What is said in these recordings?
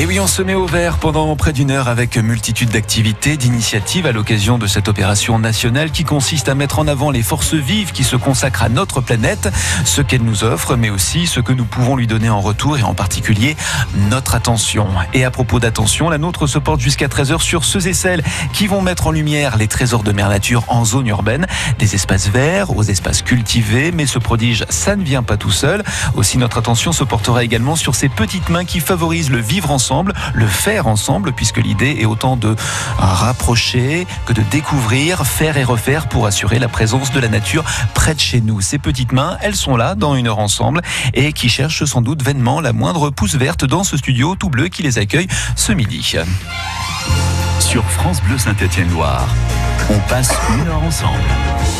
Et oui, on se met au vert pendant près d'une heure avec multitude d'activités, d'initiatives à l'occasion de cette opération nationale qui consiste à mettre en avant les forces vives qui se consacrent à notre planète, ce qu'elle nous offre, mais aussi ce que nous pouvons lui donner en retour et en particulier notre attention. Et à propos d'attention, la nôtre se porte jusqu'à 13h sur ceux et celles qui vont mettre en lumière les trésors de mer nature en zone urbaine, des espaces verts aux espaces cultivés, mais ce prodige, ça ne vient pas tout seul. Aussi, notre attention se portera également sur ces petites mains qui favorisent le vivre ensemble le faire ensemble, puisque l'idée est autant de rapprocher que de découvrir, faire et refaire pour assurer la présence de la nature près de chez nous. Ces petites mains, elles sont là dans une heure ensemble et qui cherchent sans doute vainement la moindre pousse verte dans ce studio tout bleu qui les accueille ce midi. Sur France Bleu Saint-Étienne-Loire, on passe une heure ensemble.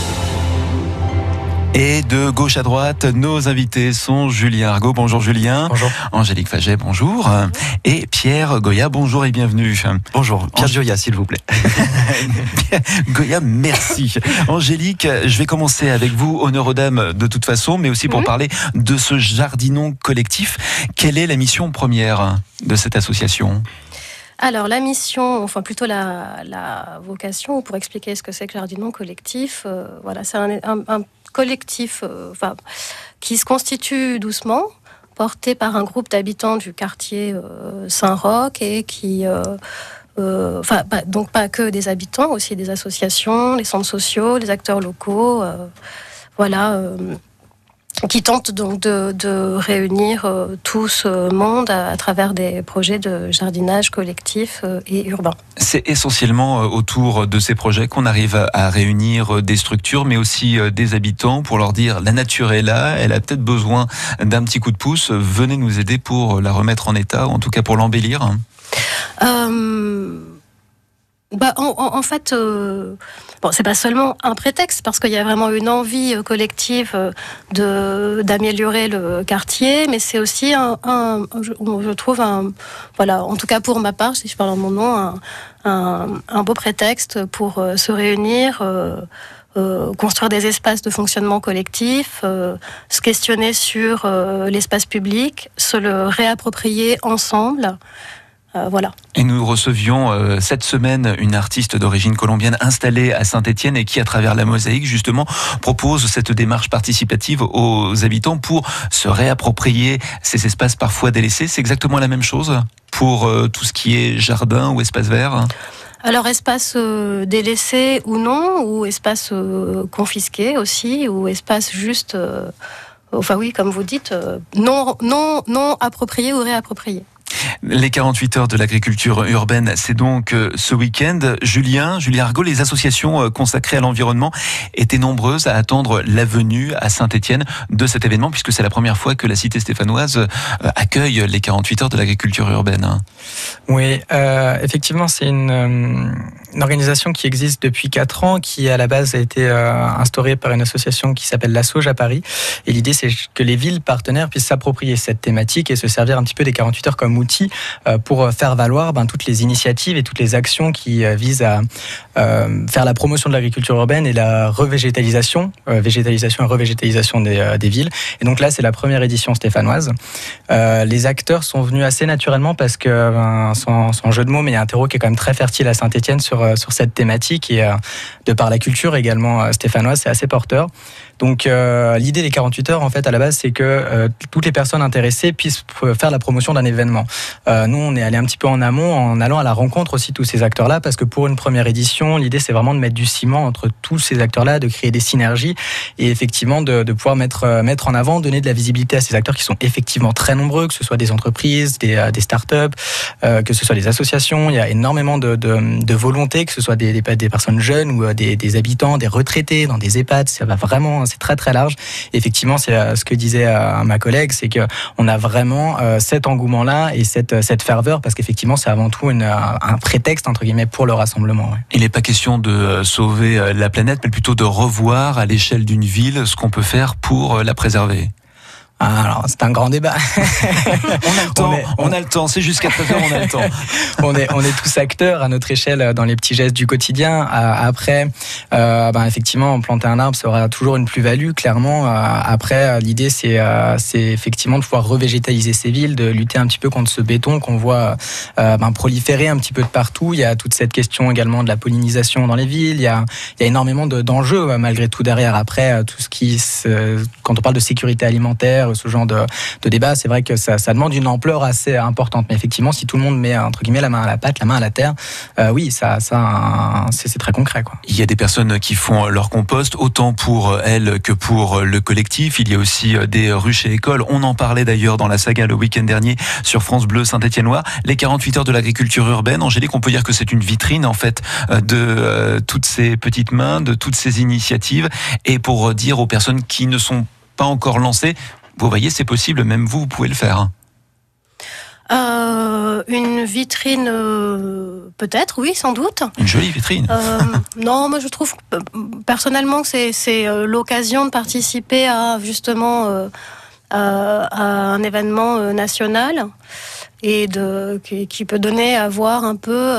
Et de gauche à droite, nos invités sont Julien Argot. Bonjour Julien. Bonjour. Angélique Faget, bonjour. Et Pierre Goya, bonjour et bienvenue. Bonjour. Pierre Goya, s'il vous plaît. Goya, merci. Angélique, je vais commencer avec vous, honneur aux dames de toute façon, mais aussi pour Mhm. parler de ce jardinon collectif. Quelle est la mission première de cette association? Alors, la mission, enfin plutôt la, la vocation, pour expliquer ce que c'est que Jardinon collectif, euh, voilà, c'est un, un- un collectif euh, enfin, qui se constitue doucement, porté par un groupe d'habitants du quartier euh, Saint-Roch et qui. euh, Enfin, donc pas que des habitants, aussi des associations, les centres sociaux, les acteurs locaux, voilà, qui tentent donc de, de réunir euh, tout ce monde à, à travers des projets de jardinage collectif euh, et urbain. C'est essentiellement euh, autour de ces projets qu'on arrive à réunir des structures, mais aussi des habitants pour leur dire la nature est là, elle a peut-être besoin d'un petit coup de pouce, venez nous aider pour la remettre en état, ou en tout cas pour l'embellir. Euh, bah, en, en- fait, euh, bon, c'est pas seulement un prétexte parce qu'il y a vraiment une envie euh, collective euh, de d'améliorer le quartier, mais c'est aussi un, un- je, je trouve un, voilà, en tout cas pour ma part, si je parle en mon nom, un, un, un beau prétexte pour euh, se réunir. euh, euh, construire des espaces de fonctionnement collectif, euh, se questionner sur euh, l'espace public, se le réapproprier ensemble. Euh, voilà. Et nous recevions euh, cette semaine une artiste d'origine colombienne installée à Saint-Étienne et qui, à travers la mosaïque, justement, propose cette démarche participative aux habitants pour se réapproprier ces espaces parfois délaissés. C'est exactement la même chose pour euh, tout ce qui est jardin ou espace vert Alors espace euh, délaissé ou non, ou espace euh, confisqué aussi, ou espace juste, euh, enfin oui, comme vous dites, non, non, non approprié ou réapproprié. Les 48 heures de l'agriculture urbaine, c'est donc euh, ce week-end. Julien, Julien Argot, les associations euh, consacrées à l'environnement étaient nombreuses à attendre la venue à Saint-Étienne de cet événement, puisque c'est la première fois que la cité stéphanoise euh, accueille les 48 heures de l'agriculture urbaine. Oui, effectivement, c'est une, une organisation qui existe depuis 4 ans, qui à la base a été euh, instaurée par une association qui s'appelle La Sauge à Paris. Et l'idée, c'est que les villes partenaires puissent s'approprier cette thématique et se servir un petit peu des 48 heures comme outil euh, pour euh, faire valoir ben, toutes les initiatives et toutes les actions qui visent à faire la promotion de l'agriculture urbaine et la revégétalisation, végétalisation et revégétalisation des, villes. Et donc là, c'est la première édition stéphanoise. Les acteurs sont venus assez naturellement parce que, ben, sans, sans jeu de mots, mais il y a un terreau qui est quand même très fertile à Saint-Etienne sur, euh, sur cette thématique et euh, de par la culture également euh, stéphanoise, c'est assez porteur. Donc euh, l'idée des 48 heures, en fait, à la base, c'est que euh, toutes les personnes intéressées puissent faire la promotion d'un événement. Euh, nous, on est allé un petit peu en amont en allant à la rencontre aussi de tous ces acteurs-là, parce que pour une première édition, l'idée, c'est vraiment de mettre du ciment entre tous ces acteurs-là, de créer des synergies et effectivement de, de pouvoir mettre, euh, mettre en avant, donner de la visibilité à ces acteurs qui sont effectivement très nombreux, que ce soit des entreprises, des, euh, des startups, euh, que ce soit des associations. Il y a énormément de, de, de volonté, que ce soit des, des, personnes jeunes ou des, des habitants, des retraités dans des EHPAD. Ça va vraiment, c'est très très large. Effectivement, c'est euh, ce que disait euh, ma collègue, c'est que on a vraiment euh, cet engouement-là et cette, cette ferveur parce qu'effectivement, c'est avant tout un prétexte entre guillemets pour le rassemblement. Il n'est pas question de sauver la planète, mais plutôt de revoir à l'échelle d'une ville ce qu'on peut faire pour la préserver. Ah, alors, c'est un grand débat. on a le temps, on, a le temps, c'est jusqu'à 13h, on a le temps. on, est, on est tous acteurs à notre échelle dans les petits gestes du quotidien. Euh, après, euh, ben, effectivement, planter un arbre, ça aura toujours une plus-value, clairement. Euh, après, l'idée, c'est c'est effectivement de pouvoir revégétaliser ces villes, de lutter un petit peu contre ce béton qu'on voit ben, proliférer un petit peu de partout. Il y a toute cette question également de la pollinisation dans les villes. Il y a, il y a énormément d'enjeux, malgré tout, derrière. Après, tout ce qui, quand on parle de sécurité alimentaire, ce genre de, débat, c'est vrai que ça, demande une ampleur assez importante. Mais effectivement, si tout le monde met entre guillemets la main à la pâte, la main à la terre, euh, oui, ça, c'est très concret. Il y a des personnes qui font leur compost autant pour elles que pour le collectif. Il y a aussi des ruches et écoles. On en parlait d'ailleurs dans la saga le week-end dernier sur France Bleu Saint-Étienne-Loire. Les 48 heures de l'agriculture urbaine. Angélique, on peut dire que c'est une vitrine en fait de euh, toutes ces petites mains, de toutes ces initiatives, et pour dire aux personnes qui ne sont pas encore lancées, vous voyez, c'est possible, même vous, vous pouvez le faire. Euh, une vitrine, euh, peut-être, oui, sans doute. Une jolie vitrine. Euh, non, moi je trouve personnellement que c'est l'occasion de participer à justement à un événement national et de, qui, peut donner à voir un peu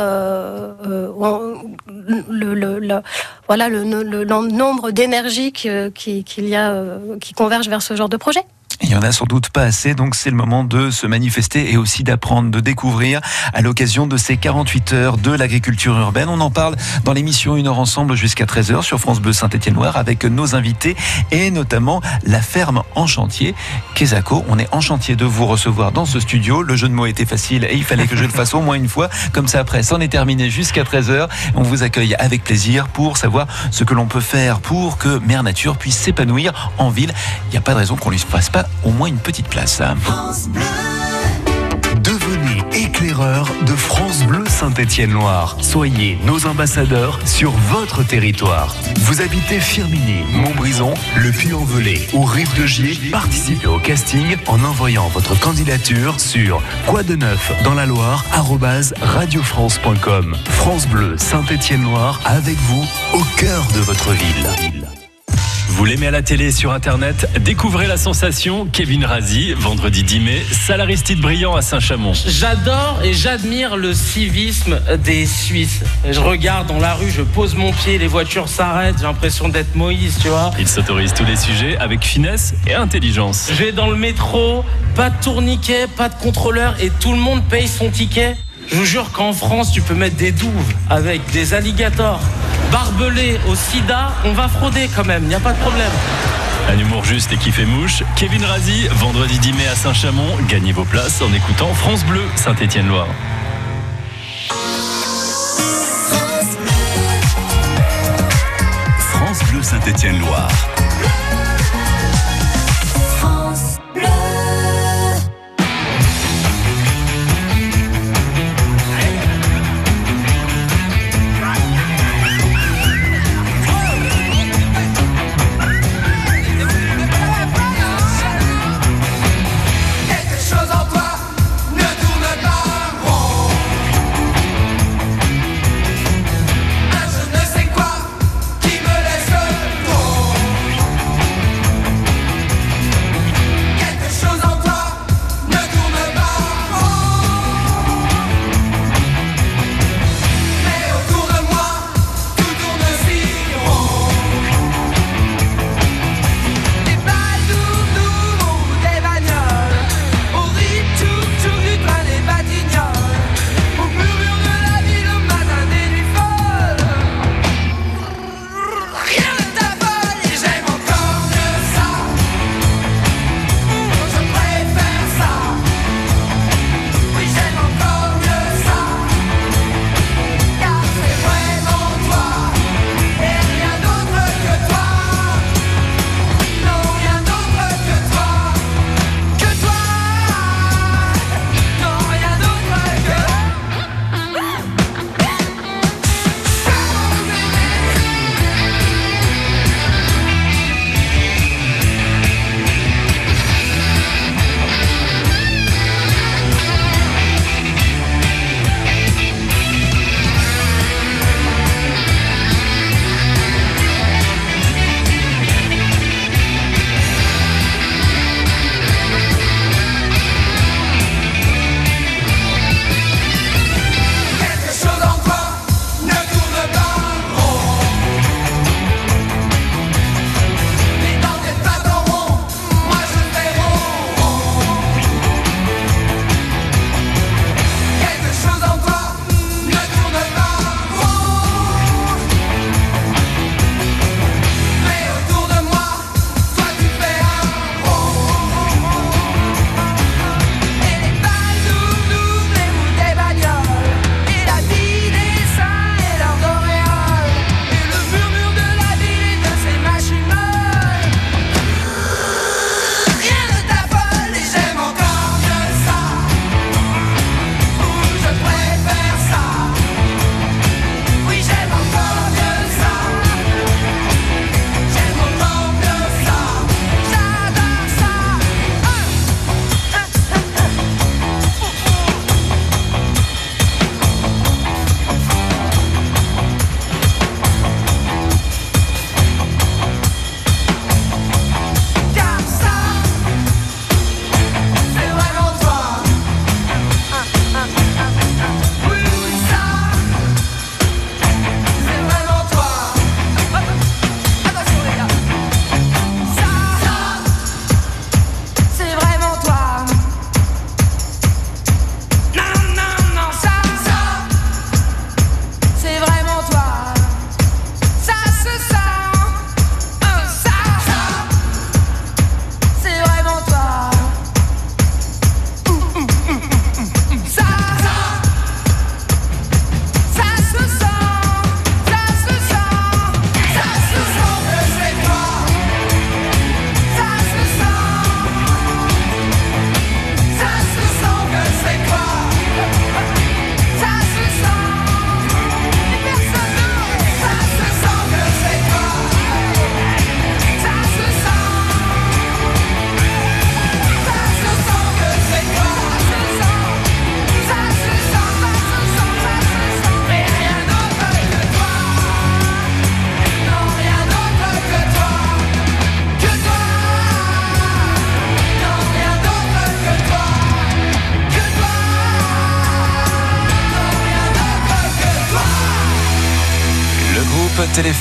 le, le, voilà, le, nombre d'énergie qu'il y a qui converge vers ce genre de projet. Il y en a sans doute pas assez, donc c'est le moment de se manifester et aussi d'apprendre, de découvrir à l'occasion de ces 48 heures de l'agriculture urbaine. On en parle dans l'émission Une heure ensemble jusqu'à 13h sur France Bleu Saint-Étienne-Noir avec nos invités et notamment la ferme en chantier. Kesako, on est en chantier de vous recevoir dans ce studio. Le jeu de mots était facile et il fallait que je le fasse au moins une fois. Comme ça après, c'en est terminé jusqu'à 13h. On vous accueille avec plaisir pour savoir ce que l'on peut faire pour que Mère Nature puisse s'épanouir en ville. Il n'y a pas de raison qu'on lui fasse pas au moins une petite place. Devenez éclaireur de France Bleu Saint-Étienne-Loire. Soyez nos ambassadeurs sur votre territoire. Vous habitez Firminy, Montbrison, Le Puy-en-Velay ou Rive de Gier Participez au casting en envoyant votre candidature sur quoi de neuf dans la Loire radiofrance.com. France Bleu Saint-Étienne-Loire avec vous au cœur de votre ville. Vous l'aimez à la télé sur Internet Découvrez la sensation Kevin Razi, vendredi 10 mai, salaristide brillant à Saint-Chamond. J'adore et j'admire le civisme des Suisses. Je regarde dans la rue, je pose mon pied, les voitures s'arrêtent, j'ai l'impression d'être Moïse, tu vois. Il s'autorise tous les sujets avec finesse et intelligence. Je vais dans le métro, pas de tourniquet, pas de contrôleur et tout le monde paye son ticket. Je vous jure qu'en France, tu peux mettre des douves avec des alligators barbelés au sida. On va frauder quand même, il n'y a pas de problème. Un humour juste et qui fait mouche. Kevin Razi, vendredi 10 mai à Saint-Chamond. Gagnez vos places en écoutant France Bleu, Saint-Étienne-Loire. France Bleu, Saint-Étienne-Loire.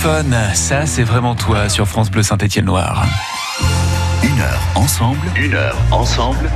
Téléphone, ça c'est vraiment toi sur France Bleu Saint-Étienne-Loire. Une heure ensemble, une heure ensemble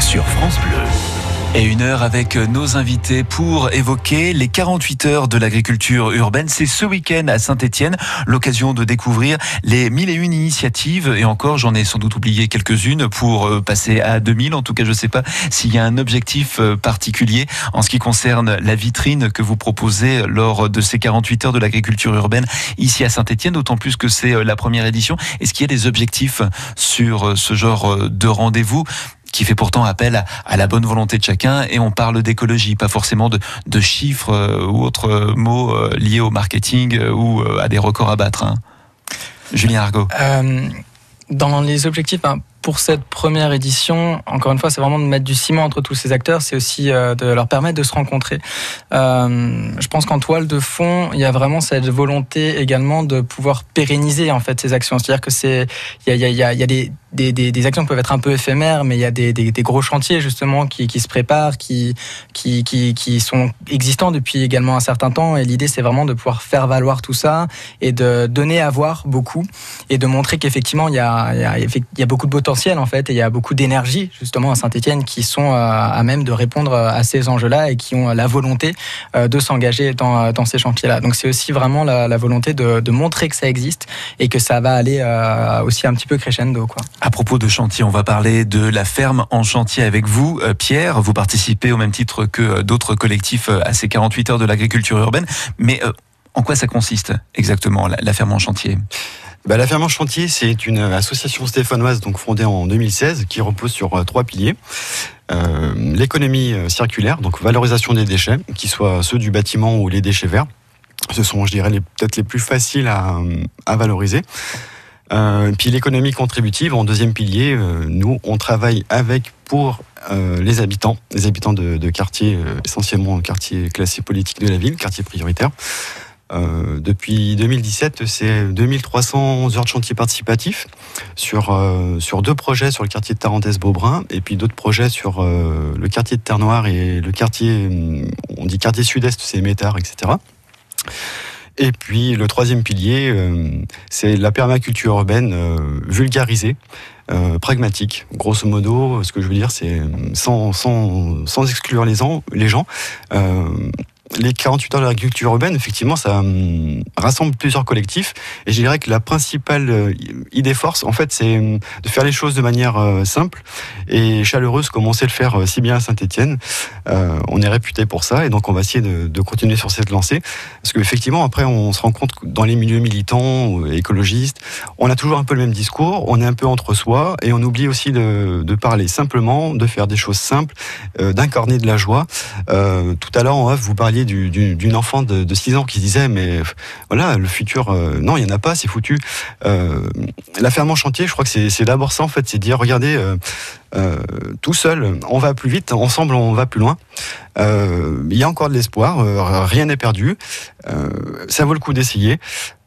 sur France Bleu. Et une heure avec nos invités pour évoquer les 48 heures de l'agriculture urbaine. C'est ce week-end à Saint-Etienne, l'occasion de découvrir les mille et une initiatives. Et encore, j'en ai sans doute oublié quelques-unes pour euh, passer à 2000. En tout cas, je ne sais pas s'il y a un objectif euh, particulier en ce qui concerne la vitrine que vous proposez lors de ces 48 heures de l'agriculture urbaine ici à Saint-Etienne, d'autant plus que c'est euh, la première édition. Est-ce qu'il y a des objectifs sur ce genre de rendez-vous? Qui fait pourtant appel à, la bonne volonté de chacun. Et on parle d'écologie, pas forcément de, chiffres euh, ou autres euh, mots euh, liés au marketing ou à des records à battre. Hein. Julien Argot. dans les objectifs, ben, pour cette première édition, encore une fois, c'est vraiment de mettre du ciment entre tous ces acteurs, c'est aussi de leur permettre de se rencontrer. je pense qu'en toile de fond, il y a vraiment cette volonté également de pouvoir pérenniser en fait ces actions. C'est-à-dire que c'est, y a des des, actions peuvent être un peu éphémères, mais il y a des, gros chantiers justement qui, se préparent, qui, sont existants depuis également un certain temps. Et l'idée, c'est vraiment de pouvoir faire valoir tout ça et de donner à voir beaucoup et de montrer qu'effectivement, il y a, beaucoup de potentiel en fait et il y a beaucoup d'énergie justement à Saint-Etienne qui sont euh, à même de répondre à ces enjeux-là et qui ont la volonté euh, de s'engager dans, ces chantiers-là. Donc c'est aussi vraiment la, la volonté de, de, montrer que ça existe et que ça va aller euh, aussi un petit peu crescendo. Quoi. À propos de chantier, on va parler de la ferme en chantier avec vous, euh, Pierre. Vous participez au même titre que euh, d'autres collectifs euh, à ces 48 heures de l'agriculture urbaine. Mais en quoi ça consiste exactement, la, ferme en chantier? Bah, la ferme en chantier, c'est une association stéphanoise donc fondée en 2016 qui repose sur trois piliers. L'économie circulaire, donc valorisation des déchets, qu'ils soient ceux du bâtiment ou les déchets verts. Ce sont, je dirais, peut-être les plus faciles à, à valoriser. Euh, puis l'économie contributive, en deuxième pilier, euh, nous, on travaille avec, pour euh, les habitants, les habitants de, quartiers, essentiellement quartiers classés politiques de la ville, quartiers prioritaires. depuis 2017, c'est 2300 heures de chantier participatif sur, sur deux projets sur le quartier de Tarentaise-Beaubrun et puis d'autres projets sur le quartier de Terre-Noire et le quartier, on dit quartier sud-est, c'est Métard, etc. Et puis le troisième pilier, euh, c'est la permaculture urbaine euh, vulgarisée. Euh, pragmatique. Grosso modo, ce que je veux dire, c'est sans, sans, sans exclure les, les gens, les 48 heures de l'agriculture urbaine, effectivement, ça hum, rassemble plusieurs collectifs. Et je dirais que la principale euh, idée force, en fait, c'est hum, de faire les choses de manière euh, simple et chaleureuse, comme on sait le faire euh, si bien à Saint-Etienne. on est réputé pour ça, et donc on va essayer de, continuer sur cette lancée. Parce qu'effectivement, après, on se rend compte que dans les milieux militants, écologistes, on a toujours un peu le même discours, on est un peu entre soi, et on oublie aussi de, de parler simplement, de faire des choses simples, d'incarner de la joie. tout à l'heure, en off, vous parliez d'une enfant de, 6 ans qui disait mais voilà le futur euh, non il y en a pas c'est foutu. Euh, la ferme en chantier je crois que c'est d'abord ça en fait c'est dire regardez euh, tout seul on va plus vite ensemble on va plus loin il y a encore de l'espoir rien n'est perdu ça vaut le coup d'essayer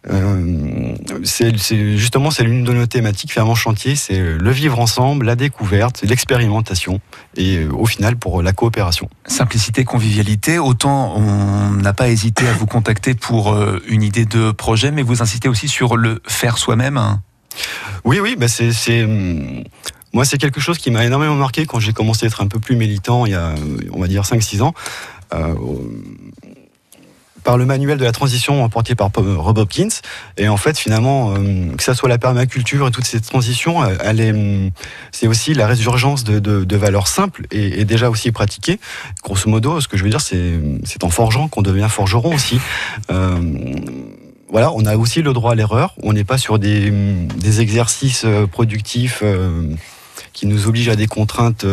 euh, c'est justement c'est l'une de nos thématiques fermement chantier, c'est le vivre ensemble, la découverte, l'expérimentation et euh, au final pour la coopération. Simplicité, convivialité. Autant on n'a pas hésité à vous contacter pour euh, une idée de projet, mais vous insistez aussi sur le faire soi-même. Oui, oui, bah c'est moi, c'est quelque chose qui m'a énormément marqué quand j'ai commencé à être un peu plus militant il y a, on va dire, 5-6 ans par le manuel de la transition emporté par Rob Hopkins. Et en fait, finalement, euh, que ça soit la permaculture et toutes ces transitions, euh, c'est aussi la résurgence de, de, valeurs simples et, déjà aussi pratiquées. Grosso modo, ce que je veux dire, c'est, c'est en forgeant qu'on devient forgeron aussi. Euh, voilà, on a aussi le droit à l'erreur. On n'est pas sur des exercices productifs qui nous obligent à des contraintes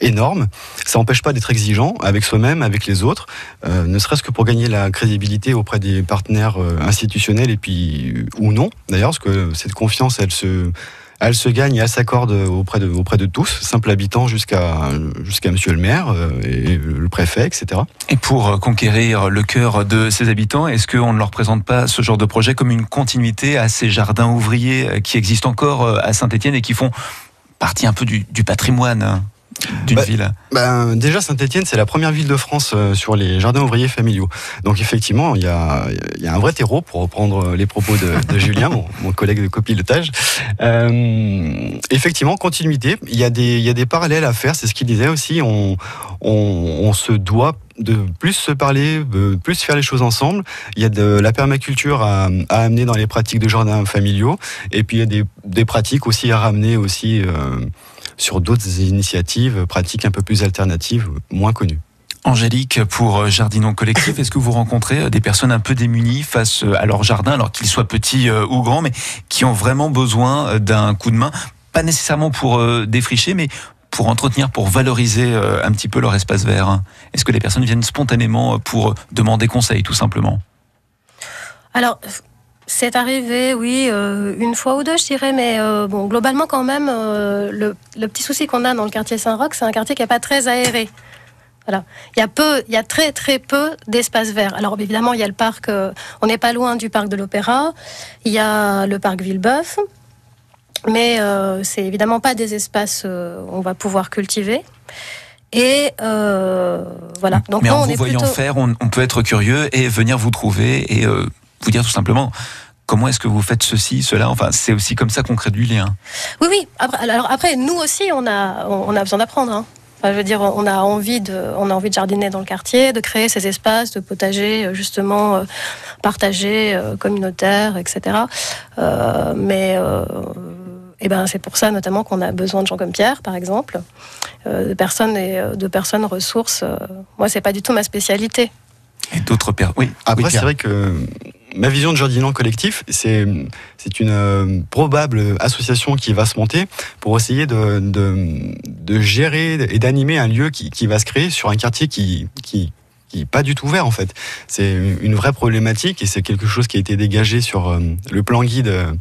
énorme. Ça n'empêche pas d'être exigeant avec soi-même, avec les autres, euh, ne serait-ce que pour gagner la crédibilité auprès des partenaires euh, institutionnels et puis euh, ou non d'ailleurs, parce que cette confiance, elle se elle se gagne et elle s'accorde auprès de, auprès de tous, simples habitants jusqu'à jusqu'à Monsieur le maire et le préfet, etc. Et pour conquérir le cœur de ces habitants, est-ce qu'on ne leur présente pas ce genre de projet comme une continuité à ces jardins ouvriers qui existent encore à Saint-Étienne et qui font partie un peu du, du patrimoine d'une Bah, ville Ben, déjà, Saint-Etienne, c'est la première ville de France euh, sur les jardins ouvriers familiaux. Donc, effectivement, il y a, y a un vrai terreau, pour reprendre les propos de, de Julien, mon, mon collègue de copilotage. Euh, effectivement, continuité. Il y, a des, y a des parallèles à faire, c'est ce qu'il disait aussi. On, on, on se doit de plus se parler, de plus faire les choses ensemble. Il y a de la permaculture à, à amener dans les pratiques de jardins familiaux. Et puis, il y a des, des pratiques aussi à ramener aussi. Euh, sur d'autres initiatives, pratiques un peu plus alternatives, moins connues. Angélique, pour euh, Jardinon Collectif, est-ce que vous rencontrez euh, des personnes un peu démunies face euh, à leur jardin, alors qu'ils soient petits ou grands, mais qui ont vraiment besoin d'un coup de main? Pas nécessairement pour défricher, mais pour entretenir, pour valoriser un petit peu leur espace vert. hein. Est-ce que les personnes viennent spontanément pour demander conseil, tout simplement? Alors, c'est arrivé, oui, euh, une fois ou deux, je dirais, mais euh, bon, globalement, quand même, euh, le, le petit souci qu'on a dans le quartier Saint-Roch, c'est un quartier qui n'est pas très aéré. Voilà. Il y a peu, il y a très très peu d'espace vert. Alors évidemment, il y a le parc, on n'est pas loin du parc de l'Opéra, il y a le parc Villebeuf, mais c'est évidemment pas des espaces où on va pouvoir cultiver. Et voilà. Donc Mais en on vous est voyant plutôt- faire, on, on peut être curieux et venir vous trouver et vous dire tout simplement comment est-ce que vous faites ceci, cela. Enfin, c'est aussi comme ça qu'on crée du lien. Oui, oui. Après, alors après, nous aussi, on a, on a besoin d'apprendre. hein. Enfin, je veux dire, on a envie de, on a envie de jardiner dans le quartier, de créer ces espaces de potager, euh, justement, euh, partagés, euh, communautaires, etc. Euh, mais euh, eh ben, c'est pour ça notamment qu'on a besoin de gens comme Pierre, par exemple, euh, de personnes et de personnes ressources. Euh, moi, c'est pas du tout ma spécialité. Et d'autres personnes. Oui, Après, oui, c'est vrai que ma vision de jardinant collectif, c'est une euh, probable association qui va se monter pour essayer de, de, de gérer et d'animer un lieu qui, qui va se créer sur un quartier qui, qui qui est pas du tout vert en fait. C'est une vraie problématique et c'est quelque chose qui a été dégagé sur euh, le plan guide euh,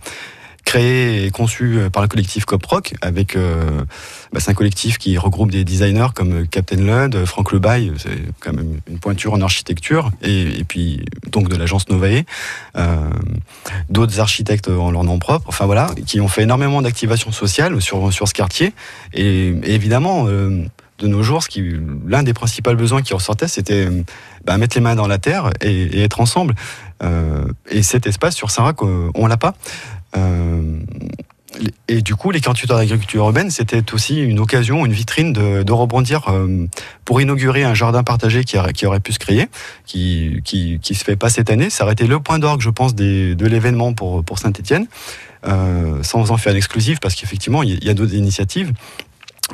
créé et conçu euh, par le collectif Coproc avec euh, bah, c'est un collectif qui regroupe des designers comme euh, Captain Lud, Franck Lebaille, c'est quand même une pointure en architecture et, puis donc de l'agence Novae, d'autres architectes en leur nom propre, enfin voilà, qui ont fait énormément d'activations sociales sur sur ce quartier et, évidemment de nos jours, l'un des principaux besoins qui ressortait, c'était bah, mettre les mains dans la terre et, être ensemble. Et cet espace sur Saint-Roch, euh, on l'a pas. Euh, et du coup, les 48 heures d'agriculture urbaine, c'était aussi une occasion, une vitrine de, rebondir euh, pour inaugurer un jardin partagé qui, aurait- pu se créer, qui, qui, se fait pas cette année. Ça aurait été le point d'orgue, je pense, de l'événement pour, Saint-Etienne, euh, sans en faire une exclusive, parce qu'effectivement, il y a d'autres initiatives.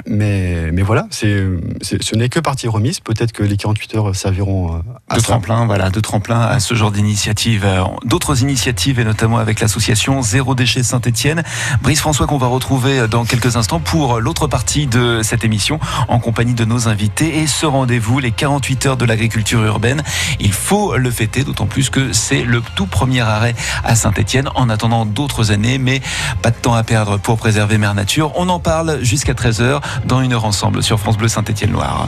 Mais, mais voilà, c'est, ce n'est que partie remise. Peut-être que les 48 heures serviront euh, à de ça. tremplin, voilà, de tremplin à ce genre d'initiative. Euh, D'autres initiatives, et notamment avec l'association Zéro Déchet Saint-Etienne. Brice François qu'on va retrouver dans quelques instants pour l'autre partie de cette émission en compagnie de nos invités. Et ce rendez-vous, les 48 heures de l'agriculture urbaine, il faut le fêter, d'autant plus que c'est le tout premier arrêt à Saint-Etienne en attendant d'autres années, mais pas de temps à perdre pour préserver Mère Nature. On en parle jusqu'à 13h dans une heure ensemble sur France Bleu Saint-Etienne-Loire.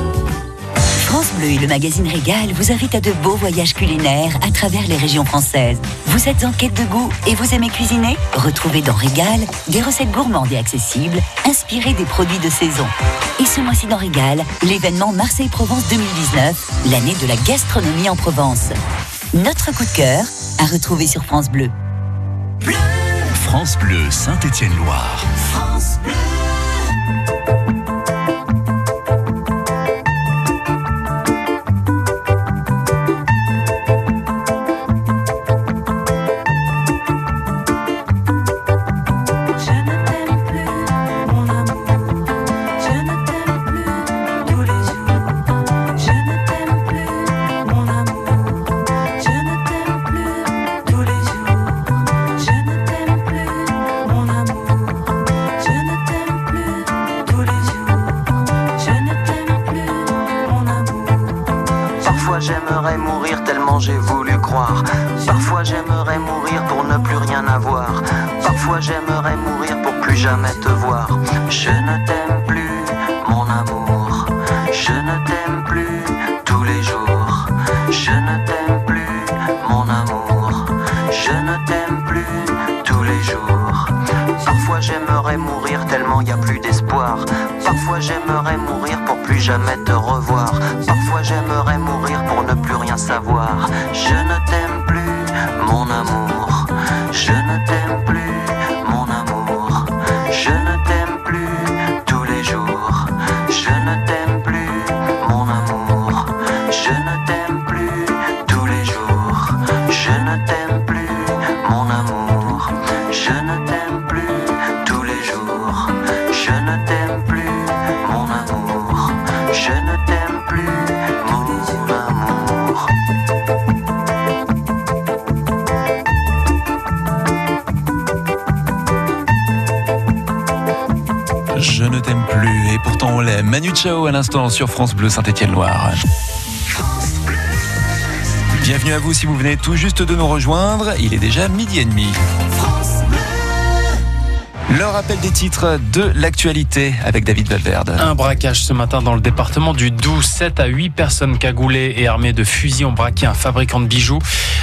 France Bleu et le magazine Régal vous invitent à de beaux voyages culinaires à travers les régions françaises. Vous êtes en quête de goût et vous aimez cuisiner? Retrouvez dans Régal des recettes gourmandes et accessibles, inspirées des produits de saison. Et ce mois-ci dans Régal, l'événement Marseille-Provence 2019, l'année de la gastronomie en Provence. Notre coup de cœur à retrouver sur France Bleu. France Bleu Saint-Étienne-Loire. Je Manu Chao à l'instant sur France Bleu Saint-Étienne-Loire. Bienvenue à vous si vous venez tout juste de nous rejoindre. Il est déjà midi et demi. Le rappel des titres de l'actualité avec David Valverde. Un braquage ce matin dans le département du Doubs. 7 à 8 personnes cagoulées et armées de fusils ont braqué un fabricant de bijoux.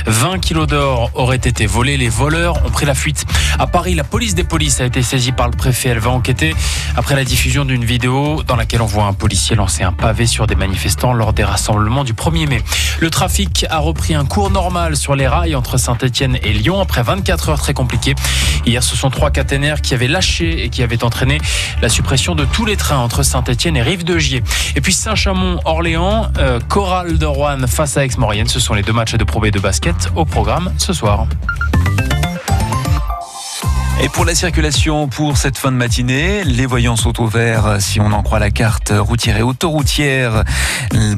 20 kilos d'or auraient été volés. Les voleurs ont pris la fuite. À Paris, la police des polices a été saisie par le préfet. Elle va enquêter après la diffusion d'une vidéo dans laquelle on voit un policier lancer un pavé sur des manifestants lors des rassemblements du 1er mai. Le trafic a repris un cours normal sur les rails entre Saint-Etienne et Lyon après 24 heures très compliquées. Hier, ce sont trois caténaires qui avaient lâché et qui avaient entraîné la suppression de tous les trains entre Saint-Etienne et Rive-de-Gier. Et puis Saint-Chamond-Orléans, euh, Chorale de Rouen face à Aix-Maurienne. Ce sont les deux matchs de Pro B de basket au programme ce soir. Et pour la circulation pour cette fin de matinée, les voyants sont au vert si on en croit la carte routière et autoroutière.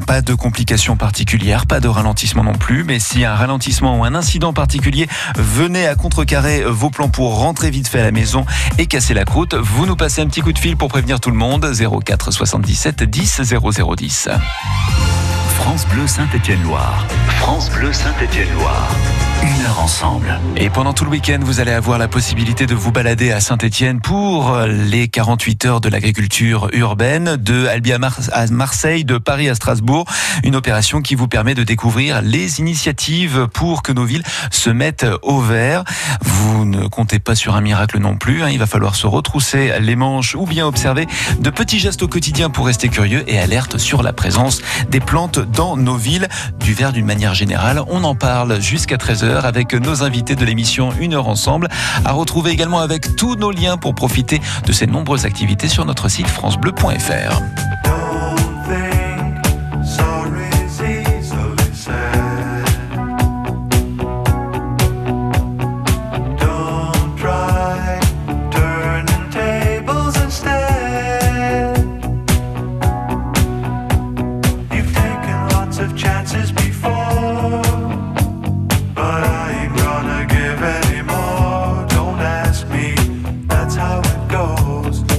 Pas de complications particulières, pas de ralentissement non plus, mais si un ralentissement ou un incident particulier venait à contrecarrer vos plans pour rentrer vite fait à la maison et casser la croûte, vous nous passez un petit coup de fil pour prévenir tout le monde 04 77 10 0010. France Bleu Saint-Étienne-Loire. France Bleu Saint-Étienne-Loire. Une heure ensemble. Et pendant tout le week-end, vous allez avoir la possibilité de vous balader à Saint-Etienne pour les 48 heures de l'agriculture urbaine, de Albi à Marseille, de Paris à Strasbourg. Une opération qui vous permet de découvrir les initiatives pour que nos villes se mettent au vert. Vous ne comptez pas sur un miracle non plus. hein. Il va falloir se retrousser les manches ou bien observer de petits gestes au quotidien pour rester curieux et alerte sur la présence des plantes dans nos villes. Du vert d'une manière générale, on en parle jusqu'à 13h avec nos invités de l'émission Une heure ensemble. À retrouver également avec tous nos liens pour profiter de ces nombreuses activités sur notre site francebleu.fr. goes.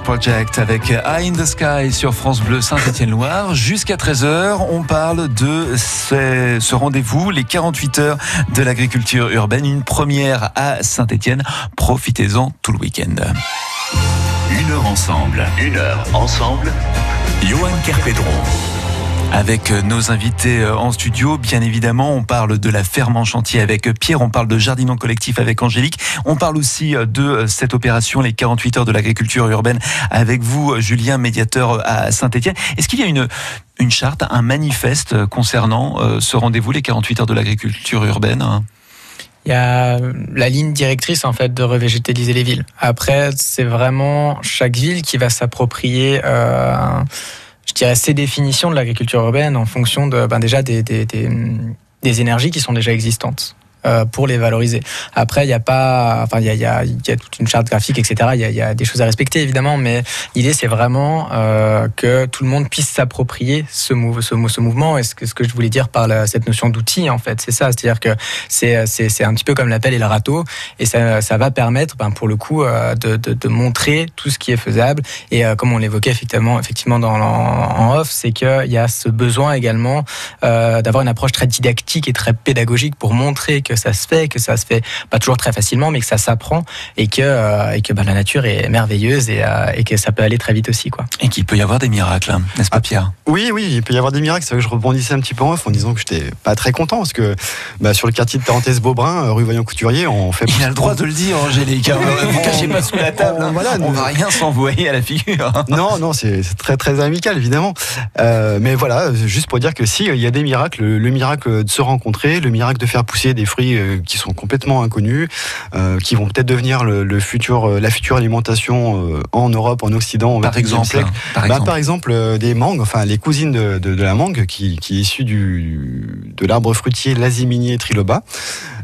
Project avec Eye in the Sky sur France Bleu Saint-Étienne-Loire. Jusqu'à 13h, on parle de ce, rendez-vous, les 48 heures de l'agriculture urbaine, une première à Saint-Étienne. Profitez-en tout le week-end. Une heure ensemble, une heure ensemble. Johan Kerpedron. Avec nos invités euh, en studio, bien évidemment, on parle de la ferme en chantier avec Pierre, on parle de jardinant collectif avec Angélique, on parle aussi euh, de cette opération, les 48 heures de l'agriculture urbaine, avec vous, Julien, médiateur à Saint-Étienne. Est-ce qu'il y a une, une charte, un manifeste concernant euh, ce rendez-vous, les 48 heures de l'agriculture urbaine hein? Il y a la ligne directrice en fait de revégétaliser les villes. Après, c'est vraiment chaque ville qui va s'approprier, euh, dirais, ses définitions de l'agriculture urbaine en fonction de, ben déjà des, des énergies qui sont déjà existantes pour les valoriser. Après, il n'y a pas, enfin, il y a, toute une charte graphique, etc. Il y a, des choses à respecter, évidemment, mais l'idée, c'est vraiment euh, que tout le monde puisse s'approprier ce, mou ce, mou- ce mouvement. Et ce que, je voulais dire par cette notion d'outil, en fait, c'est ça. C'est-à-dire que c'est un petit peu comme l'appel et le râteau, et ça, va permettre, ben, pour le coup, euh, de, montrer tout ce qui est faisable. Et euh, comme on l'évoquait effectivement, dans, en off, c'est qu'il y a ce besoin également euh, d'avoir une approche très didactique et très pédagogique pour montrer que ça se fait, que ça se fait pas toujours très facilement, mais que ça s'apprend et que, euh, et que ben, la nature est merveilleuse et, euh, et que ça peut aller très vite aussi. Quoi. Et qu'il peut y avoir des miracles, hein, n'est-ce pas Pierre? Oui, oui, il peut y avoir des miracles. C'est vrai que je rebondissais un petit peu en off en disant que j'étais pas très content parce que bah, sur le quartier de Tarentaise-Beaubrun, euh, rue Vaillant-Couturier, on fait. Il a le droit de le dire, Angélique. hein. Vous cachez pas sous la table. hein. Voilà, on va rien s'envoyer à la figure. hein. Non, non, c'est c'est très très amical évidemment. Euh, mais voilà, juste pour dire que si il y a des miracles, le, le miracle de se rencontrer, le miracle de faire pousser des fruits euh, qui sont complètement inconnus, euh, qui vont peut-être devenir le, le futur, euh, la future alimentation en Europe, en Occident, Par 21e exemple, siècle. par Bah, exemple. par exemple, des mangues, enfin les cousines de, de, de la mangue, qui, qui est issue du, de l'arbre fruitier Lasiminier triloba.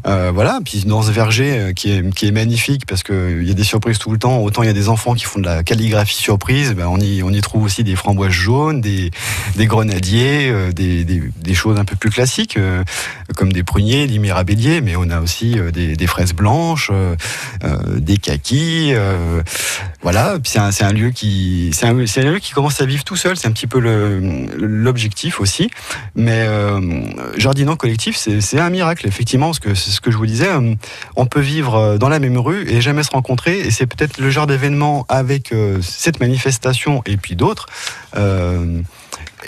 Euh, voilà, puis dans ce verger euh, qui est, qui est magnifique parce qu'il y a des surprises tout le temps, autant il y a des enfants qui font de la calligraphie surprise, ben on, y, on y trouve aussi des framboises jaunes, des, des grenadiers, euh, des, des, des choses un peu plus classiques, euh, comme des pruniers, des mirabelliers, mais on a aussi euh, des, fraises blanches, euh, euh, des kakis, euh, voilà, c'est un, un lieu qui c'est un, un lieu qui commence à vivre tout seul, c'est un petit peu l'objectif aussi, mais euh, jardinant collectif, c'est un miracle effectivement, parce que ce que je vous disais, euh, on peut vivre euh, dans la même rue et jamais se rencontrer, et c'est peut-être le genre d'événement avec euh, cette manifestation et puis d'autres.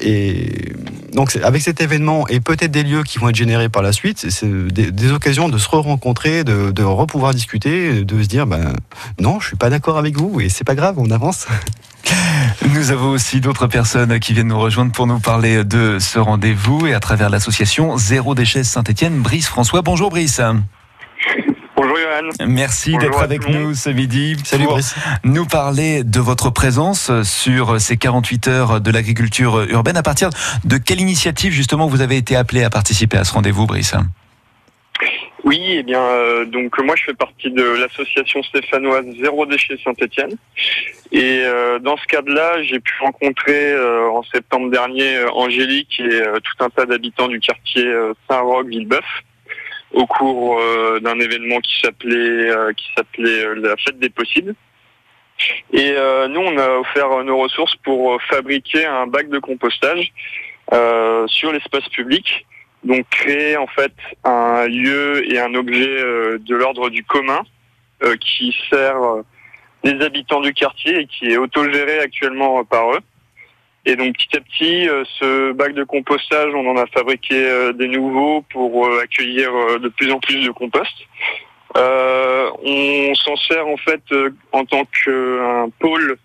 Et donc, avec cet événement et peut-être des lieux qui vont être générés par la suite, c'est- des, occasions de se re-rencontrer, de, de repouvoir discuter, de se dire, ben non, je suis pas d'accord avec vous et c'est pas grave, on avance. Nous avons aussi d'autres personnes qui viennent nous rejoindre pour nous parler de ce rendez-vous et à travers l'association Zéro Déchet Saint-Etienne, Brice François. Bonjour Brice. Bonjour Johan. Merci d'être avec nous ce midi Salut, pour Brice. nous parler de votre présence sur ces 48 heures de l'agriculture urbaine. À partir de quelle initiative justement vous avez été appelé à participer à ce rendez-vous Brice? Oui, eh bien, euh, donc moi je fais partie de l'association stéphanoise Zéro Déchet Saint-Étienne. Et euh, dans ce cadre-là, j'ai pu rencontrer euh, en septembre dernier Angélique et euh, tout un tas d'habitants du quartier euh, Saint-Roch, Villebeuf, au cours euh, d'un événement qui s'appelait euh, qui s'appelait euh, la fête des possibles. Et nous, on a offert nos ressources pour fabriquer un bac de compostage sur l'espace public donc créer en fait un lieu et un objet de l'ordre du commun qui sert les habitants du quartier et qui est autogéré actuellement par eux. Et donc petit à petit, euh, ce bac de compostage, on en a fabriqué euh, des nouveaux pour euh, accueillir de plus en plus de compost. Euh, on s'en sert en fait en tant qu'un pôle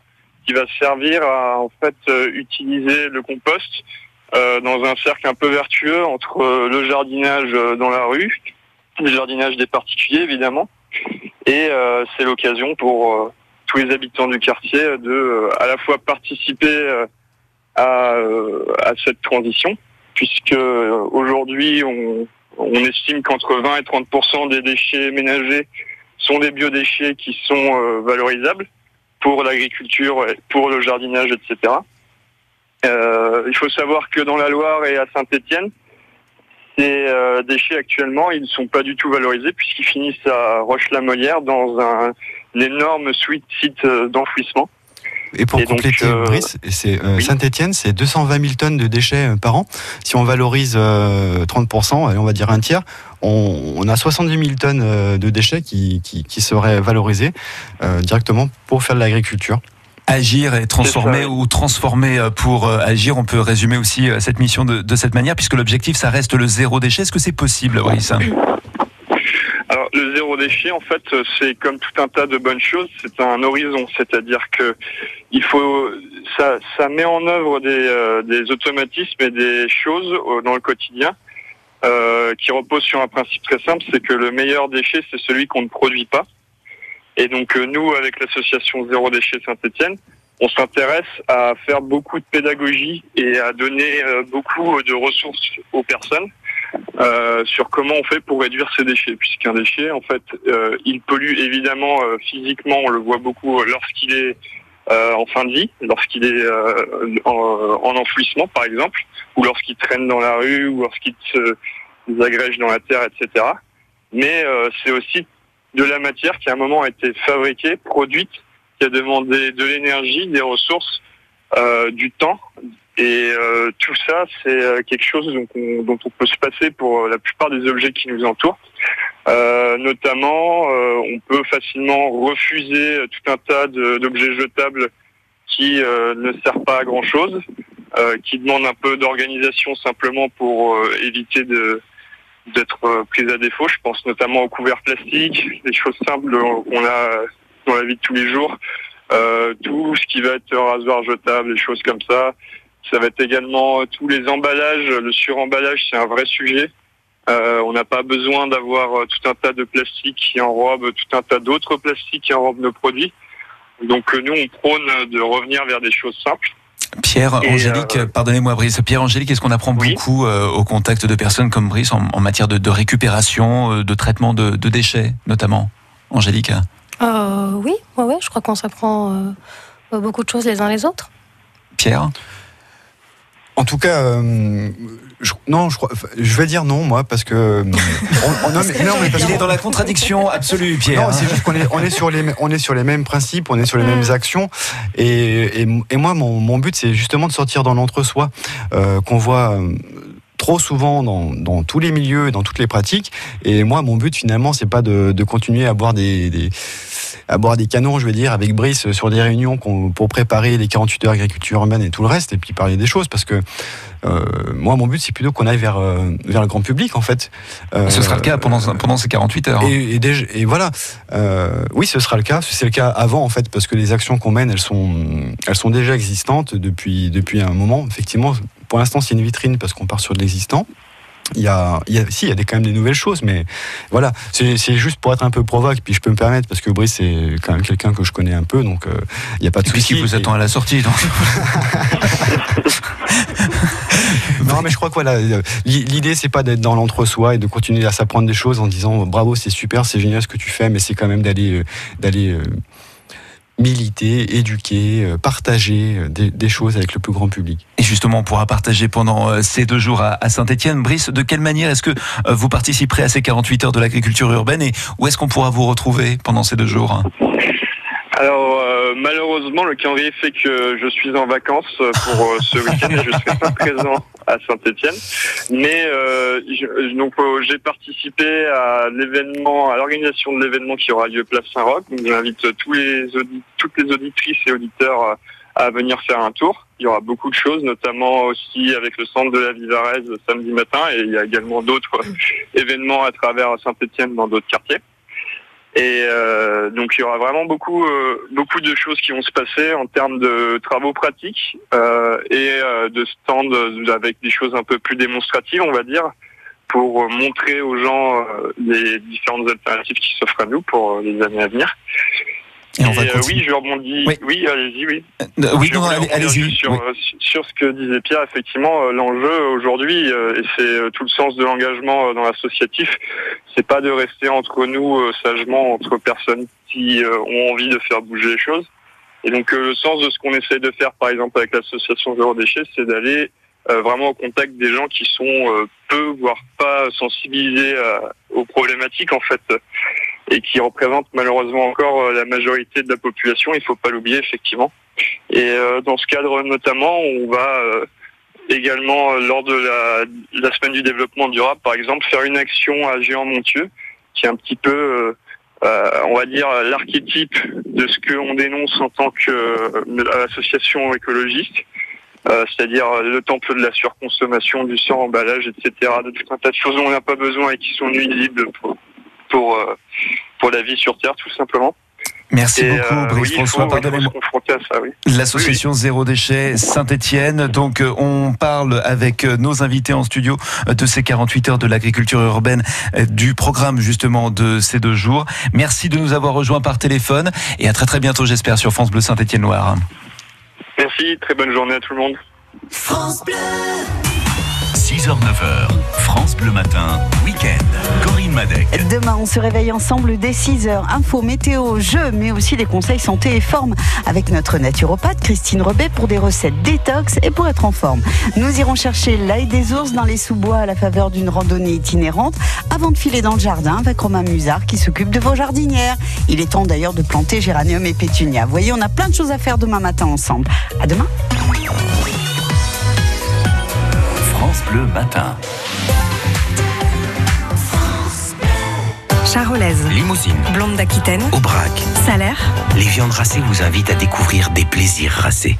qui va servir à en fait utiliser le compost dans un cercle un peu vertueux entre le jardinage dans la rue, le jardinage des particuliers évidemment, et c'est l'occasion pour tous les habitants du quartier de à la fois participer à, euh, à cette transition, puisque euh, aujourd'hui on, on estime qu'entre 20 et 30% des déchets ménagers sont des biodéchets qui sont euh, valorisables pour l'agriculture, pour le jardinage, etc. Euh, il faut savoir que dans la Loire et à Saint-Étienne, ces euh, déchets actuellement, ils ne sont pas du tout valorisés puisqu'ils finissent à Roche-la-Molière dans un une énorme suite site d'enfouissement. Et pour Et donc, compléter, euh, Brice, c'est euh, Saint-Etienne, c'est 220 000 tonnes de déchets euh, par an. Si on valorise euh, 30%, allez, on va dire un tiers, on, on a 70 000 tonnes de déchets qui, qui, qui seraient valorisés euh, directement pour faire de l'agriculture. Agir et transformer ou transformer pour agir, on peut résumer aussi cette mission de, de cette manière, puisque l'objectif, ça reste le zéro déchet. Est-ce que c'est possible, Brice? Le zéro déchet, en fait, c'est comme tout un tas de bonnes choses, c'est un horizon, c'est-à-dire que il faut, ça, ça met en œuvre des, euh, des automatismes et des choses dans le quotidien euh, qui reposent sur un principe très simple, c'est que le meilleur déchet, c'est celui qu'on ne produit pas. Et donc euh, nous, avec l'association Zéro Déchet Saint-Étienne, on s'intéresse à faire beaucoup de pédagogie et à donner euh, beaucoup de ressources aux personnes euh, sur comment on fait pour réduire ces déchets, puisqu'un déchet, en fait, euh, il pollue évidemment euh, physiquement, on le voit beaucoup lorsqu'il est en fin de vie, lorsqu'il est en, en enfouissement, par exemple, ou lorsqu'il traîne dans la rue, ou lorsqu'il se agrège dans la terre, etc. Mais c'est aussi de la matière qui à un moment a été fabriquée, produite, qui a demandé de l'énergie, des ressources, du temps. Et euh, tout ça, c'est euh, quelque chose dont on, dont on peut se passer pour la plupart des objets qui nous entourent. Euh, notamment, euh, on peut facilement refuser tout un tas d'objets jetables qui euh, ne servent pas à grand chose, euh, qui demandent un peu d'organisation simplement pour euh, éviter de d'être euh, prise à défaut. Je pense notamment aux couverts plastiques, des choses simples qu'on a dans la vie de tous les jours. Euh, tout ce qui va être rasoir jetable, des choses comme ça. Ça va être également euh, tous les emballages. Le suremballage, c'est un vrai sujet. Euh, on n'a pas besoin d'avoir euh, tout un tas de plastiques qui enrobent tout un tas d'autres plastiques qui enrobent nos produits. Donc euh, nous, on prône de revenir vers des choses simples. Pierre, Et, Angélique, euh, pardonnez-moi Brice, Pierre, Angélique, est-ce qu'on apprend beaucoup euh, au contact de personnes comme Brice en, en matière de, de récupération, de traitement de, de déchets, notamment? Angélique Euh, oui, ouais, ouais, je crois qu'on s'apprend euh, beaucoup de choses les uns les autres. Pierre? En tout cas, euh, je, non, je, crois, je vais dire non, moi, parce que. euh, on- on- non, mais- non, mais parce Il est dans la contradiction absolue, Pierre. Non, c'est juste qu'on est, on est, sur les, on est sur les mêmes principes, on est sur les Mm. mêmes actions. Et, et, et moi, mon, mon but, c'est justement de sortir dans l'entre-soi euh, qu'on voit. euh, trop souvent dans, dans tous les milieux et dans toutes les pratiques et moi mon but finalement c'est pas de, de continuer à boire des, des à boire des canons je veux dire avec Brice sur des réunions pour préparer les 48 heures agriculture urbaine et tout le reste et puis parler des choses parce que euh, moi mon but c'est plutôt qu'on aille vers euh, vers le grand public en fait Euh, Ce sera le cas pendant, pendant ces 48 heures. hein. et, et déjà- et voilà, Euh, oui, ce sera le cas. C'est le cas avant en fait, parce que les actions qu'on mène, elles sont, elles sont déjà existantes depuis depuis un moment. Effectivement, pour l'instant, c'est une vitrine parce qu'on part sur de l'existant. Il y a, il y a, si, il y a des, quand même des nouvelles choses, mais voilà, c'est juste pour être un peu provoque. Puis je peux me permettre parce que Brice c'est quand même quelqu'un que je connais un peu, donc euh, il n'y a pas de souci. qui vous attend à la sortie. Donc. Non, mais je crois que voilà, euh, l'i- l'idée c'est pas d'être dans l'entre-soi et de continuer à s'apprendre des choses en disant bravo, c'est super, c'est génial ce que tu fais, mais c'est quand même d'aller d'aller euh, militer, éduquer, euh, partager euh, des, des choses avec le plus grand public. Et justement, on pourra partager pendant euh, ces deux jours à, à Saint-Etienne. Brice, de quelle manière est-ce que vous participerez à ces 48 heures de l'agriculture urbaine et où est-ce qu'on pourra vous retrouver pendant ces deux jours hein? Alors euh, malheureusement, le calendrier fait que je suis en vacances pour euh, ce week-end et je serai pas présent à Saint-Étienne. Mais euh, je- donc euh, j'ai participé à l'événement, à l'organisation de l'événement qui aura lieu place Saint-Roch. Donc j'invite tous les toutes les auditrices et auditeurs euh, à venir faire un tour. Il y aura beaucoup de choses, notamment aussi avec le centre de la Vivarese samedi matin et il y a également d'autres euh, événements à travers Saint-Étienne dans d'autres quartiers. Et euh, donc il y aura vraiment beaucoup euh, beaucoup de choses qui vont se passer en termes de travaux pratiques euh, et euh, de stands avec des choses un peu plus démonstratives, on va dire, pour montrer aux gens euh, les différentes alternatives qui s'offrent à nous pour les années à venir. Et on va euh, continuer. oui, je rebondis. Oui, allez-y, oui. Euh, oui, non, allez- Sur, Oui. euh, sur ce que disait Pierre, effectivement, l'enjeu aujourd'hui, et c'est tout le sens de l'engagement dans l'associatif, c'est pas de rester entre nous sagement, entre personnes qui ont envie de faire bouger les choses. Et donc le sens de ce qu'on essaie de faire, par exemple avec l'association Zéro Déchet, c'est d'aller vraiment au contact des gens qui sont peu, voire pas sensibilisés aux problématiques en fait. Et qui représente malheureusement encore euh, la majorité de la population. Il faut pas l'oublier effectivement. Et euh, dans ce cadre notamment, on va euh, également euh, lors de la, la semaine du développement durable, par exemple, faire une action à Géant-Montieu, qui est un petit peu, euh, euh, on va dire, l'archétype de ce qu'on dénonce en tant qu'association écologiste. Euh, c'est-à-dire le temple de la surconsommation du sang, emballage, etc., de tout un tas de choses dont on n'a pas besoin et qui sont nuisibles pour, pour, euh, pour la vie sur Terre, tout simplement. Merci Et, beaucoup, euh, Brice oui, François. Pardonnez-moi. oui. L'association Zéro Déchet Saint-Étienne. Donc, euh, on parle avec nos invités en studio de ces 48 heures de l'agriculture urbaine, du programme justement de ces deux jours. Merci de nous avoir rejoints par téléphone et à très très bientôt, j'espère, sur France Bleu Saint-Étienne Loire. Merci, très bonne journée à tout le monde. France Bleu 6h, 9h, France Bleu Matin, week-end. Corinne Madec. Demain, on se réveille ensemble dès 6h. Info, météo, jeux, mais aussi des conseils santé et forme avec notre naturopathe Christine Rebet pour des recettes détox et pour être en forme. Nous irons chercher l'ail des ours dans les sous-bois à la faveur d'une randonnée itinérante avant de filer dans le jardin avec Romain Musard qui s'occupe de vos jardinières. Il est temps d'ailleurs de planter géranium et pétunia. Vous voyez, on a plein de choses à faire demain matin ensemble. À demain. France Bleu Matin. Charolaise, Limousine, blonde d'Aquitaine, Aubrac. salaire. Les viandes racées vous invitent à découvrir des plaisirs racés.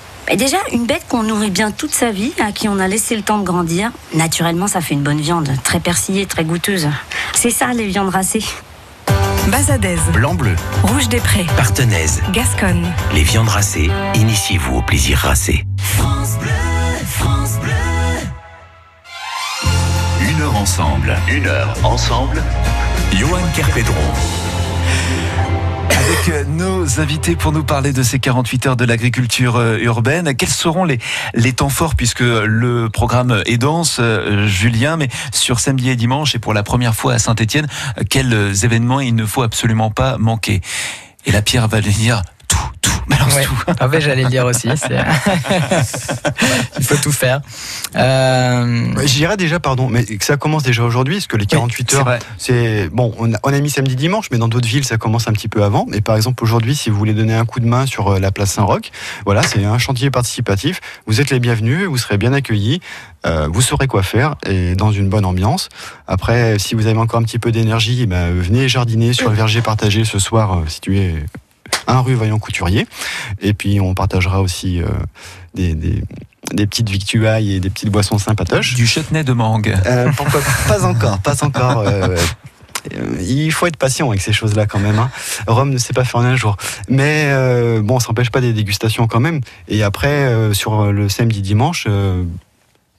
Et déjà, une bête qu'on nourrit bien toute sa vie, à qui on a laissé le temps de grandir, naturellement, ça fait une bonne viande, très persillée, très goûteuse. C'est ça, les viandes racées. Bazadaise, Blanc-bleu, rouge des prés, partenaise. Gasconne. Les viandes racées, initiez-vous au plaisir racé. France Bleu, France Bleu. Une heure ensemble, une heure ensemble. Johan Kerpedron. Avec euh, nos invités pour nous parler de ces 48 heures de l'agriculture euh, urbaine, quels seront les, les temps forts puisque le programme est dense, euh, Julien, mais sur samedi et dimanche et pour la première fois à Saint-Etienne, quels événements il ne faut absolument pas manquer? Et la pierre va dire tout, balance Ouais. tout. En fait, j'allais le dire aussi. Il faut tout faire. Euh, Je dirais déjà, pardon, mais que ça commence déjà aujourd'hui, parce que les 48 c'est heures, c'est bon, on a, on a mis samedi dimanche, mais dans d'autres villes, ça commence un petit peu avant. Mais par exemple, aujourd'hui, si vous voulez donner un coup de main sur euh, la place Saint-Roch, voilà, c'est un chantier participatif. Vous êtes les bienvenus, vous serez bien accueillis, euh, vous saurez quoi faire et dans une bonne ambiance. Après, si vous avez encore un petit peu d'énergie, ben, venez jardiner sur le verger partagé ce soir, euh, situé 1 rue Vaillant Couturier. Et puis, on partagera aussi euh, des, des- des petites victuailles et des petites boissons sympatoches. Du chutney de mangue. Euh, pourquoi pas? Encore, pas encore. euh, il faut être patient avec ces choses-là quand même. hein. Rome ne sait pas faire en un jour. Mais euh, bon, ça n'empêche pas des dégustations quand même. Et après, sur le samedi dimanche,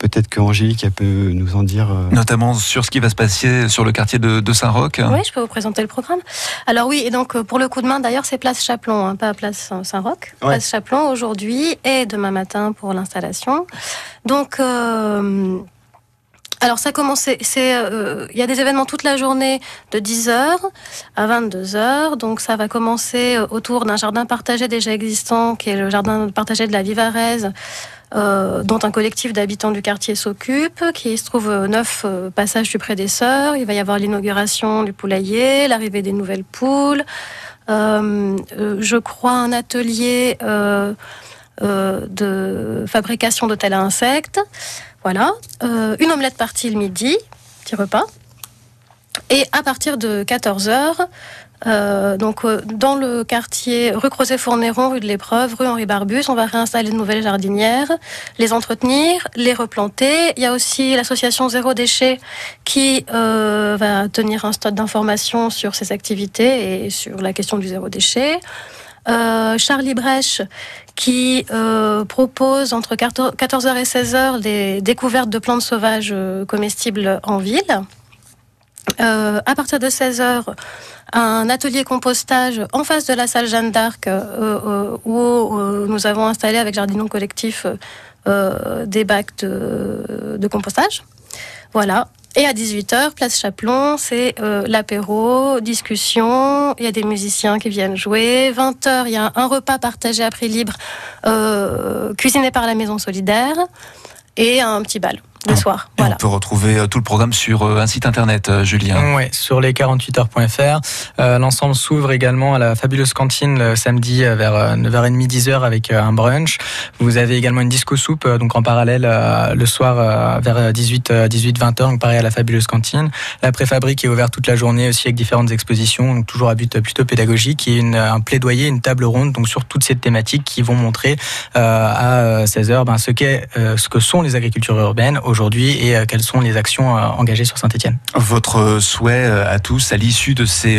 peut-être qu'Angélique elle peut nous en dire. euh, Notamment sur ce qui va se passer sur le quartier de, de Saint-Roch. Oui, je peux vous présenter le programme. Alors oui, et donc euh, pour le coup de main, d'ailleurs, c'est Place Chaplon, hein, pas Place Saint- Saint-Roch. Ouais. Place Chaplon aujourd'hui et demain matin pour l'installation. Donc, euh, alors ça commence, euh, il y a des événements toute la journée de 10h à 22h. Donc ça va commencer autour d'un jardin partagé déjà existant, qui est le jardin partagé de la Vivarese. Euh, dont un collectif d'habitants du quartier s'occupe, qui se trouve au neuf euh, passage du Pré des Sœurs. Il va y avoir l'inauguration du poulailler, l'arrivée des nouvelles poules, euh, euh, je crois un atelier euh, euh, de fabrication d'hôtels à insectes. Voilà. Euh, une omelette partie le midi, petit repas. Et à partir de 14h, euh, donc euh, dans le quartier rue Crozet-Fournéron, rue de l'Épreuve, rue Henri Barbus, on va réinstaller de nouvelles jardinières, les entretenir, les replanter. Il y a aussi l'association Zéro Déchet qui euh, va tenir un stock d'informations sur ses activités et sur la question du zéro déchet. Charlie Brèche qui propose entre 14h et 16h des découvertes de plantes sauvages comestibles en ville. Euh, à partir de 16h, un atelier compostage en face de la salle Jeanne d'Arc euh, euh, où nous avons installé avec Jardinon Collectif des bacs de, compostage. Voilà. Et à 18h, place Chaplon, c'est l'apéro, discussion, il y a des musiciens qui viennent jouer. 20h, il y a un repas partagé à prix libre, cuisiné par la Maison Solidaire, et un petit bal le soir. Et on peut retrouver euh, tout le programme sur euh, un site internet, euh, Julien. Oui, sur les 48heures.fr. Euh, L'ensemble s'ouvre également à la fabuleuse cantine le samedi vers euh, 9h30, 10h avec un brunch. Vous avez également une disco soupe, donc en parallèle euh, le soir euh, vers 18, euh, 18, 20h, donc pareil à la fabuleuse cantine. La préfabrique est ouverte toute la journée aussi avec différentes expositions, donc toujours à but plutôt pédagogique et une, un plaidoyer, une table ronde, donc sur toutes ces thématiques qui vont montrer euh, à 16h ben, euh, ce que sont les agricultures urbaines aujourd'hui et euh, quelles sont les actions euh, engagées sur Saint-Etienne. Votre souhait euh, à tous, à l'issue de ces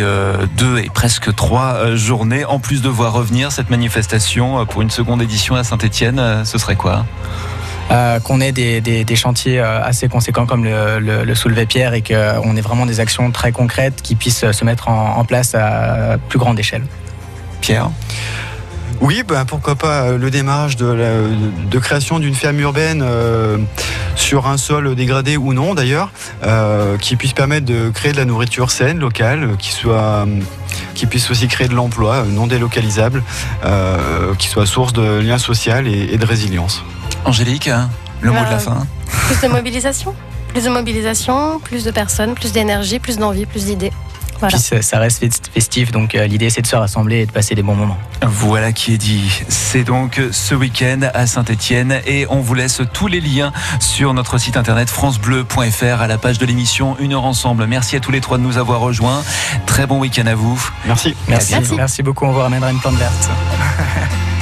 deux et presque trois journées, en plus de voir revenir cette manifestation pour une seconde édition à Saint-Etienne, ce serait quoi? Euh, qu'on ait des, des- des chantiers assez conséquents comme le, le, le soulevé pierre et qu'on ait vraiment des actions très concrètes qui puissent se mettre en, en place à plus grande échelle. Pierre? Oui, ben, pourquoi pas euh, le démarrage de, la- de création d'une ferme urbaine euh, sur un sol dégradé ou non d'ailleurs, euh, qui puisse permettre de créer de la nourriture saine, locale, qui soit qui puisse aussi créer de l'emploi non délocalisable, euh, qui soit source de lien social et, et de résilience. Angélique, hein, le mot de la fin Plus de mobilisation Plus de mobilisation, plus de personnes, plus d'énergie, plus d'envie, plus d'idées. Voilà. Puis ça, reste fest- festif, donc euh, l'idée c'est de se rassembler et de passer des bons moments. Voilà qui est dit. C'est donc ce week-end à Saint-Etienne et on vous laisse tous les liens sur notre site internet francebleu.fr à la page de l'émission Une heure ensemble. Merci à tous les trois de nous avoir rejoints. Très bon week-end à vous. Merci. Merci, merci beaucoup, on vous ramènera une plante verte.